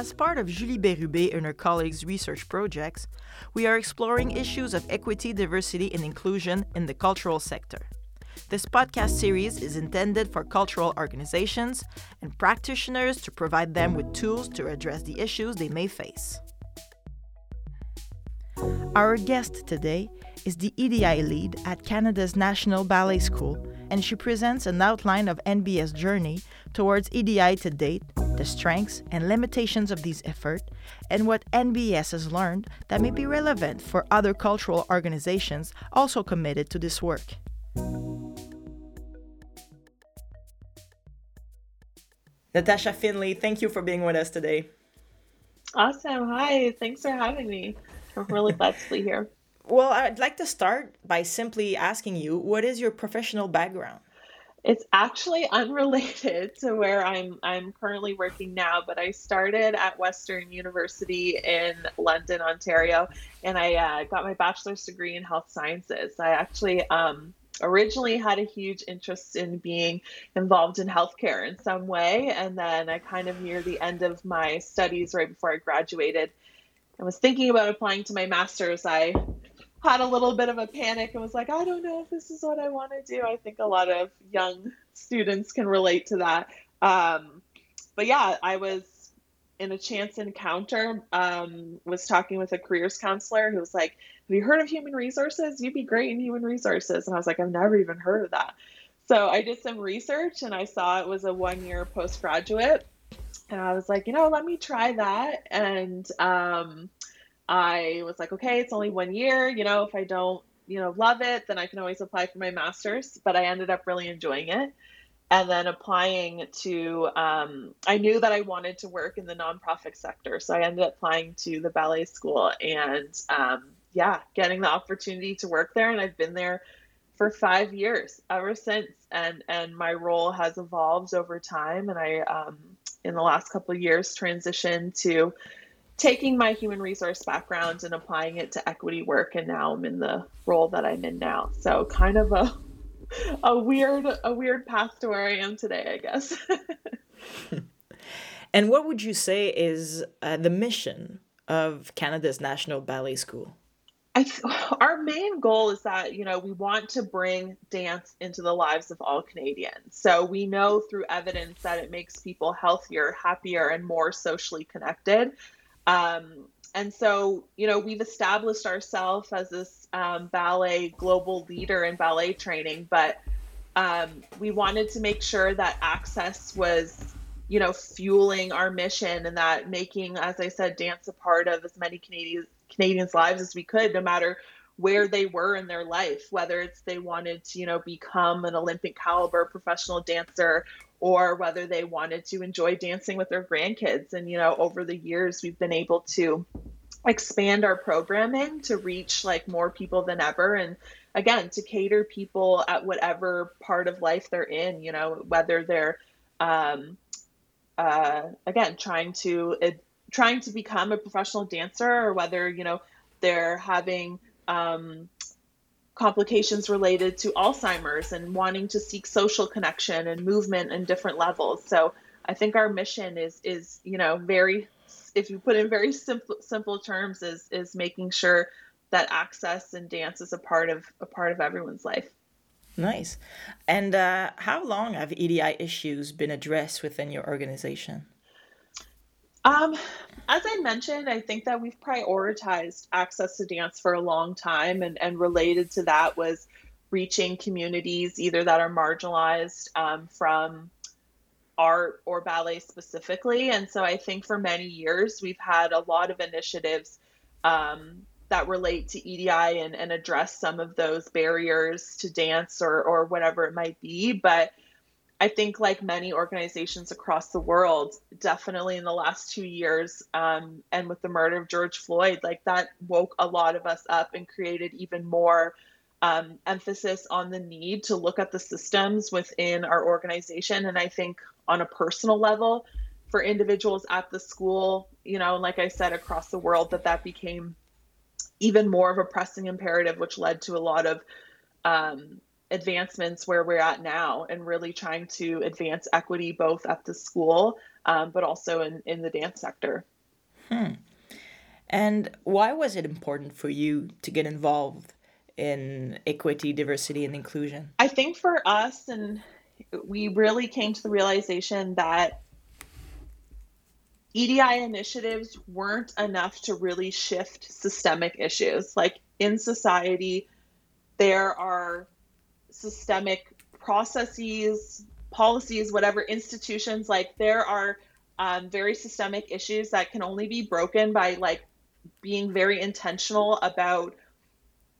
As part of Julie Bérubé and her colleagues' research projects, we are exploring issues of equity, diversity, and inclusion in the cultural sector. This podcast series is intended for cultural organizations and practitioners to provide them with tools to address the issues they may face. Our guest today is the EDI lead at Canada's National Ballet School, and she presents an outline of NBS journey towards EDI to date, the strengths and limitations of these efforts, and what NBS has learned that may be relevant for other cultural organizations also committed to this work. Natasha Finley, thank you for being with us today. Awesome. Hi. Thanks for having me. I'm really glad to be here. Well, I'd like to start by simply asking you what is your professional background? It's actually unrelated to where I'm I'm currently working now, but I started at Western University in London, Ontario, and I uh, got my bachelor's degree in health sciences. I actually um, originally had a huge interest in being involved in healthcare in some way, and then I kind of near the end of my studies, right before I graduated, I was thinking about applying to my master's. I had a little bit of a panic and was like, I don't know if this is what I want to do. I think a lot of young students can relate to that. Um, but yeah, I was in a chance encounter, um, was talking with a careers counselor who was like, Have you heard of human resources? You'd be great in human resources. And I was like, I've never even heard of that. So I did some research and I saw it was a one year postgraduate. And I was like, you know, let me try that. And um, I was like, okay, it's only one year. You know, if I don't, you know, love it, then I can always apply for my master's. But I ended up really enjoying it. And then applying to, um, I knew that I wanted to work in the nonprofit sector. So I ended up applying to the ballet school and, um, yeah, getting the opportunity to work there. And I've been there for five years ever since. And, and my role has evolved over time. And I, um, in the last couple of years, transitioned to taking my human resource background and applying it to equity work and now I'm in the role that I'm in now. So kind of a a weird a weird path to where I am today, I guess. and what would you say is uh, the mission of Canada's National Ballet School? I, our main goal is that you know we want to bring dance into the lives of all Canadians. So we know through evidence that it makes people healthier, happier, and more socially connected. Um, and so, you know, we've established ourselves as this um, ballet global leader in ballet training, but um, we wanted to make sure that access was, you know, fueling our mission and that making, as I said, dance a part of as many Canadians Canadians' lives as we could, no matter where they were in their life, whether it's they wanted to, you know, become an Olympic caliber professional dancer or whether they wanted to enjoy dancing with their grandkids. And, you know, over the years, we've been able to expand our programming to reach like more people than ever. And again, to cater people at whatever part of life they're in, you know, whether they're, um, uh, again, trying to, trying to become a professional dancer or whether, you know, they're having, um, complications related to Alzheimer's and wanting to seek social connection and movement in different levels. So I think our mission is is you know very if you put in very simple simple terms is is making sure that access and dance is a part of a part of everyone's life. Nice. And uh, how long have EDI issues been addressed within your organization? Um, as I mentioned, I think that we've prioritized access to dance for a long time, and, and related to that was reaching communities either that are marginalized um, from art or ballet specifically. And so I think for many years we've had a lot of initiatives um, that relate to EDI and, and address some of those barriers to dance or, or whatever it might be. But I think, like many organizations across the world, definitely in the last two years, um, and with the murder of George Floyd, like that woke a lot of us up and created even more um, emphasis on the need to look at the systems within our organization. And I think on a personal level, for individuals at the school, you know, like I said, across the world, that that became even more of a pressing imperative, which led to a lot of um, advancements where we're at now and really trying to advance equity both at the school um, but also in, in the dance sector. Hmm. And why was it important for you to get involved in equity, diversity, and inclusion? I think for us, and we really came to the realization that EDI initiatives weren't enough to really shift systemic issues. Like in society, there are systemic processes, policies, whatever institutions, like there are um, very systemic issues that can only be broken by like being very intentional about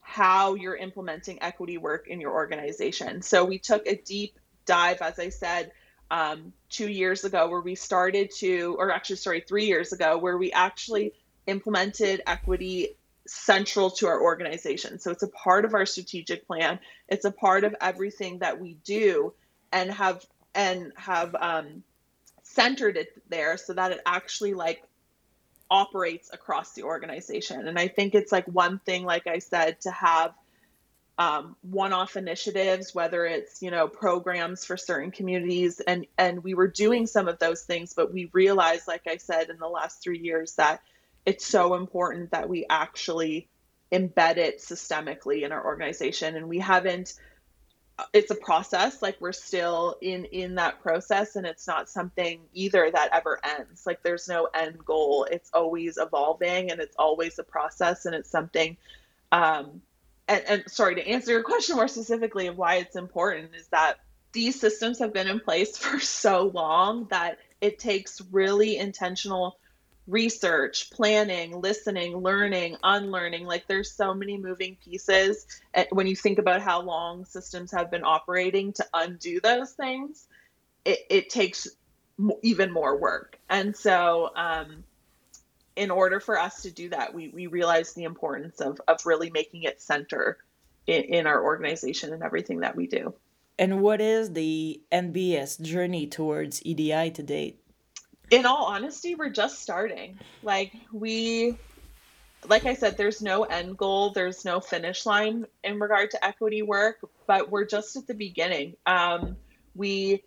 how you're implementing equity work in your organization. So we took a deep dive, as I said, um, two years ago, where we started to, or actually, sorry, three years ago, where we actually implemented equity central to our organization. So it's a part of our strategic plan. It's a part of everything that we do, and have and have um, centered it there so that it actually like operates across the organization. And I think it's like one thing, like I said, to have um, one-off initiatives, whether it's you know programs for certain communities, and and we were doing some of those things, but we realized, like I said, in the last three years, that it's so important that we actually embed it systemically in our organization, and we haven't it's a process like we're still in in that process and it's not something either that ever ends. Like there's no end goal. It's always evolving and it's always a process and it's something um and, and sorry to answer your question more specifically of why it's important is that these systems have been in place for so long that it takes really intentional research, planning, listening, learning, unlearning. Like there's so many moving pieces. And when you think about how long systems have been operating to undo those things, it, it takes even more work. And so, um, in order for us to do that, we, we realize the importance of, of really making it center in, in our organization and everything that we do. And what is the NBS journey towards EDI to date? In all honesty, we're just starting. Like we like I said, there's no end goal, there's no finish line in regard to equity work, but we're just at the beginning. Um, we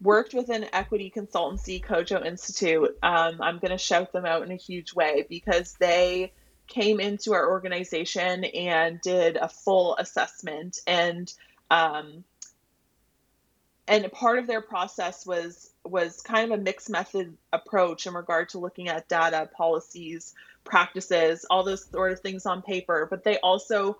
worked with an equity consultancy, Kojo Institute. Um, I'm going to shout them out in a huge way because they came into our organization and did a full assessment and um, and part of their process was was kind of a mixed method approach in regard to looking at data, policies, practices, all those sort of things on paper. But they also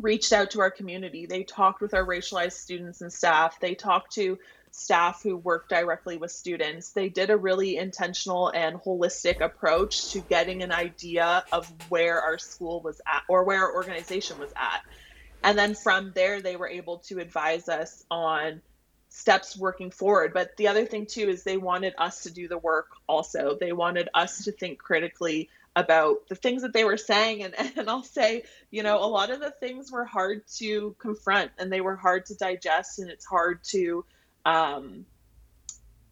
reached out to our community. They talked with our racialized students and staff. They talked to staff who work directly with students. They did a really intentional and holistic approach to getting an idea of where our school was at or where our organization was at. And then from there, they were able to advise us on steps working forward. But the other thing too is they wanted us to do the work also. They wanted us to think critically about the things that they were saying and, and I'll say, you know, a lot of the things were hard to confront and they were hard to digest and it's hard to um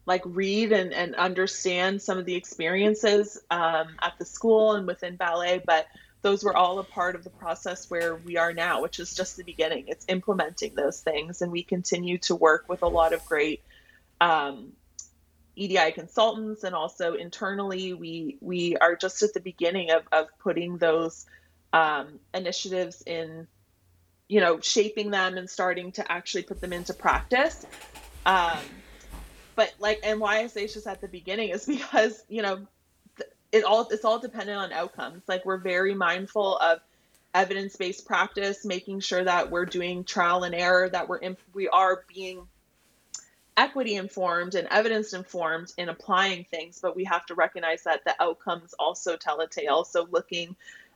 like read and, and understand some of the experiences um, at the school and within ballet, but those were all a part of the process where we are now, which is just the beginning. It's implementing those things, and we continue to work with a lot of great um, EDI consultants, and also internally, we we are just at the beginning of of putting those um, initiatives in, you know, shaping them and starting to actually put them into practice. Um, but like, and why I say it's just at the beginning is because you know it all it's all dependent on outcomes. Like we're very mindful of evidence-based practice, making sure that we're doing trial and error, that we're in, we are being equity informed and evidence informed in applying things, but we have to recognize that the outcomes also tell a tale. So looking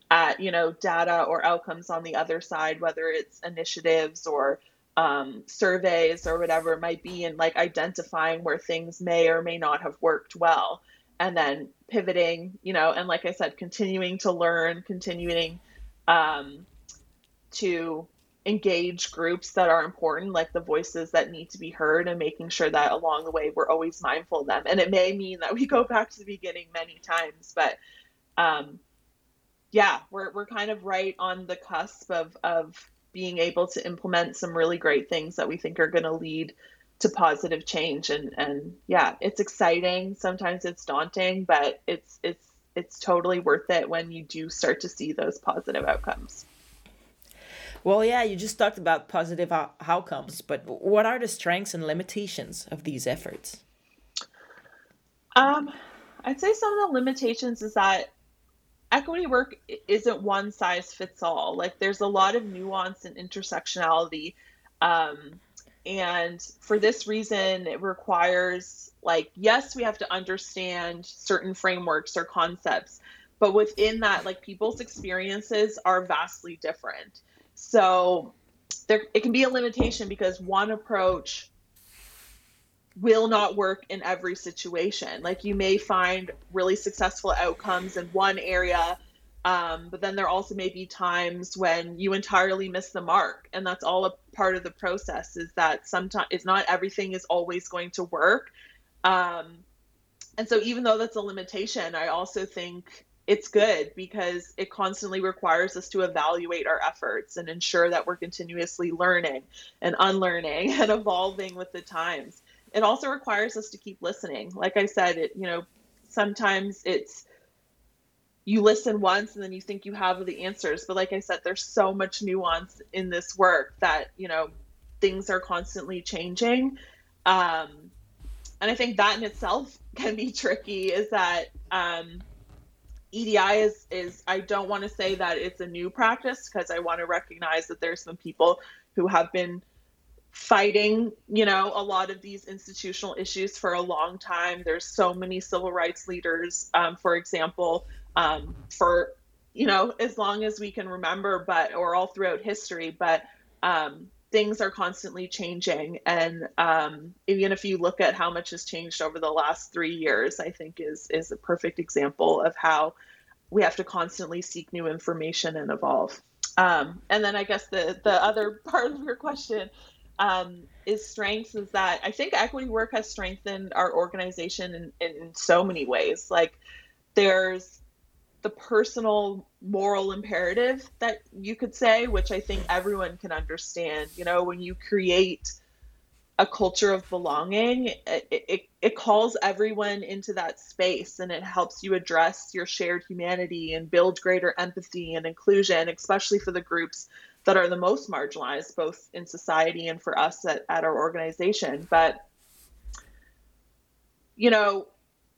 at you know data or outcomes on the other side, whether it's initiatives or um, surveys or whatever it might be, and like identifying where things may or may not have worked well and then pivoting, you know, and like I said, continuing to learn, continuing um, to engage groups that are important, like the voices that need to be heard, and making sure that along the way we're always mindful of them. And it may mean that we go back to the beginning many times, but um, yeah, we're we're kind of right on the cusp of of being able to implement some really great things that we think are going to lead to positive change and and yeah it's exciting. Sometimes it's daunting but it's it's it's totally worth it when you do start to see those positive outcomes. Well yeah you just talked about positive outcomes but what are the strengths and limitations of these efforts? Um i'd say some of the limitations is that equity work isn't one size fits all. Like there's a lot of nuance and intersectionality um, and for this reason, it requires, like, yes, we have to understand certain frameworks or concepts, but within that, like, people's experiences are vastly different. So there, it can be a limitation because one approach will not work in every situation. Like, you may find really successful outcomes in one area um, but then there also may be times when you entirely miss the mark, and that's all a part of the process. Is that sometimes it's not everything is always going to work, um, and so even though that's a limitation, I also think it's good because it constantly requires us to evaluate our efforts and ensure that we're continuously learning and unlearning and evolving with the times. It also requires us to keep listening. Like I said, it you know sometimes it's you listen once and then you think you have the answers. But like i said there's so much nuance in this work that you know things are constantly changing. Um, and i think that in itself can be tricky is that um, edi is is i don't want to say that it's a new practice because i want to recognize that there's some people who have been fighting you know a lot of these institutional issues for a long time. There's so many civil rights leaders um, for example um, for you know as long as we can remember but or all throughout history but um, things are constantly changing. And um, even if you look at how much has changed over the last three years i think is is a perfect example of how we have to constantly seek new information and evolve. Um, and then i guess the the other part of your question um, is strengths is that i think equity work has strengthened our organization in, in so many ways. Like there's the personal moral imperative that you could say, which I think everyone can understand. You know, when you create a culture of belonging, it, it, it calls everyone into that space and it helps you address your shared humanity and build greater empathy and inclusion, especially for the groups that are the most marginalized, both in society and for us at, at our organization. But, you know,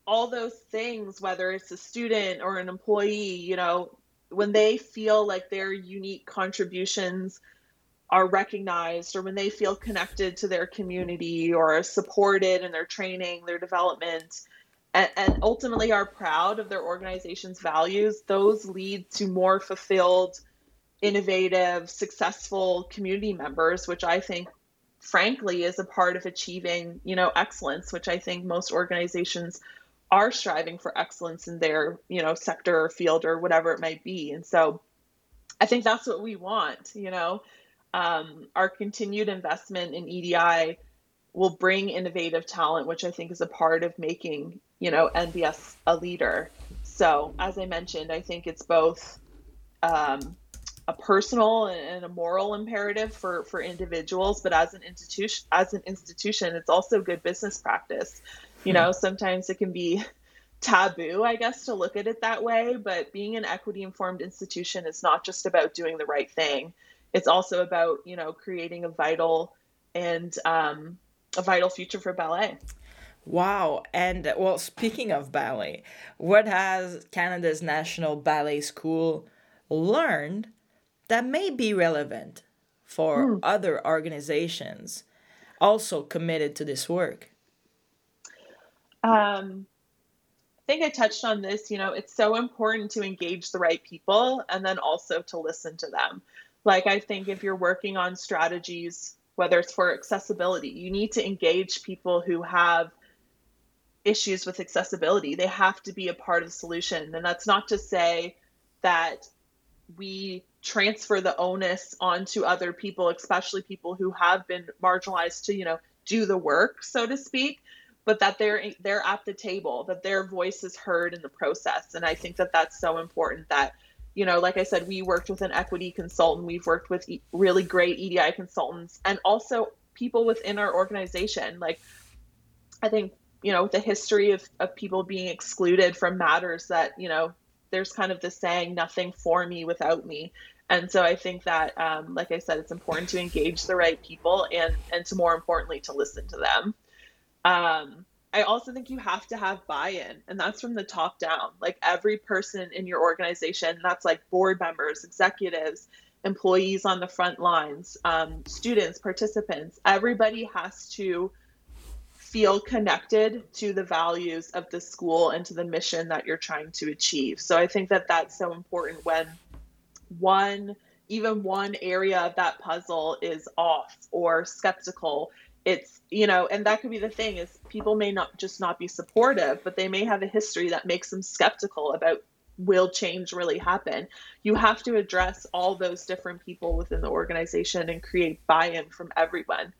all those things, whether it's a student or an employee, you know, when they feel like their unique contributions are recognized or when they feel connected to their community or supported in their training, their development, and, and, ultimately are proud of their organization's values, those lead to more fulfilled, innovative, successful community members, which I think frankly is a part of achieving, you know, excellence, which I think most organizations are striving for excellence in their you know sector or field or whatever it might be. And so i think that's what we want you know? Um, our continued investment in edi will bring innovative talent which i think is a part of making you know nbs a leader. So as i mentioned i think it's both um, a personal and a moral imperative for for individuals but as an institution as an institution it's also good business practice you know sometimes it can be taboo i guess to look at it that way but being an equity informed institution is not just about doing the right thing it's also about you know creating a vital and um, a vital future for ballet Wow. And well, speaking of ballet, what has Canada's National Ballet School learned that may be relevant for mm. other organizations also committed to this work? Um, I think I touched on this. You know, it's so important to engage the right people and then also to listen to them. Like, I think if you're working on strategies, whether it's for accessibility, you need to engage people who have issues with accessibility. They have to be a part of the solution. And that's not to say that we transfer the onus onto other people, especially people who have been marginalized to, you know, do the work, so to speak but that they're they're at the table that their voice is heard in the process and i think that that's so important that you know, like I said, we worked with an equity consultant. We've worked with really great EDI consultants and also people within our organization. Like, I think, you know, the history of, of people being excluded from matters that, you know, there's kind of this saying, nothing for me without me. And so I think that, um, like I said, it's important to engage the right people and, and to more importantly, to listen to them. Um, I also think you have to have buy in, and that's from the top down. Like every person in your organization, that's like board members, executives, employees on the front lines, um, students, participants, everybody has to feel connected to the values of the school and to the mission that you're trying to achieve. So I think that that's so important when one, even one area of that puzzle is off or skeptical it's you know and that could be the thing is people may not just not be supportive but they may have a history that makes them skeptical about will change really happen. You have to address all those different people within the organization and create buy-in from everyone.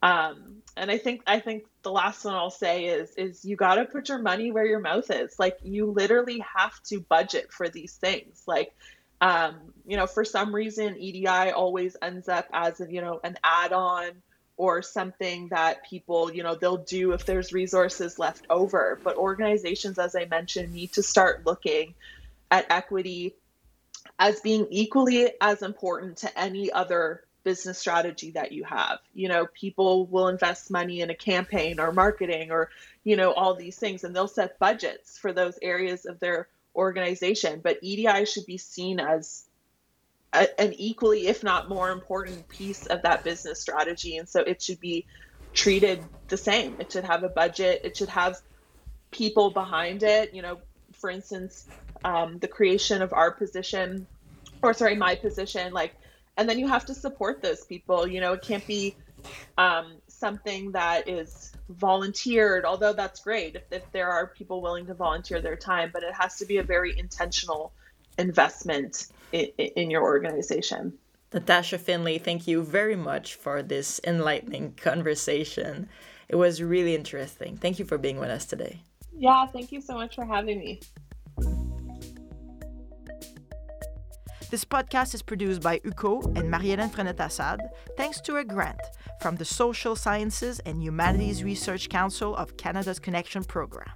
Um, and i think i think the last one i'll say is is you got to put your money where your mouth is. Like you literally have to budget for these things. Like um, you know for some reason edi always ends up as a, you know an add-on or something that people, you know, they'll do if there's resources left over. But organizations, as I mentioned, need to start looking at equity as being equally as important to any other business strategy that you have. You know, people will invest money in a campaign or marketing or, you know, all these things, and they'll set budgets for those areas of their organization. But EDI should be seen as a, an equally, if not more important piece of that business strategy. And so it should be treated the same. It should have a budget, it should have people behind it. You know, for instance, um, the creation of our position, or sorry, my position, like, and then you have to support those people. You know, it can't be um, something that is volunteered, although that's great if, if there are people willing to volunteer their time, but it has to be a very intentional investment in, in your organization. Natasha Finley, thank you very much for this enlightening conversation. It was really interesting. Thank you for being with us today. Yeah, thank you so much for having me. This podcast is produced by UQO and Marie-Hélène Frenette-Assad, thanks to a grant from the Social Sciences and Humanities Research Council of Canada's Connection Program.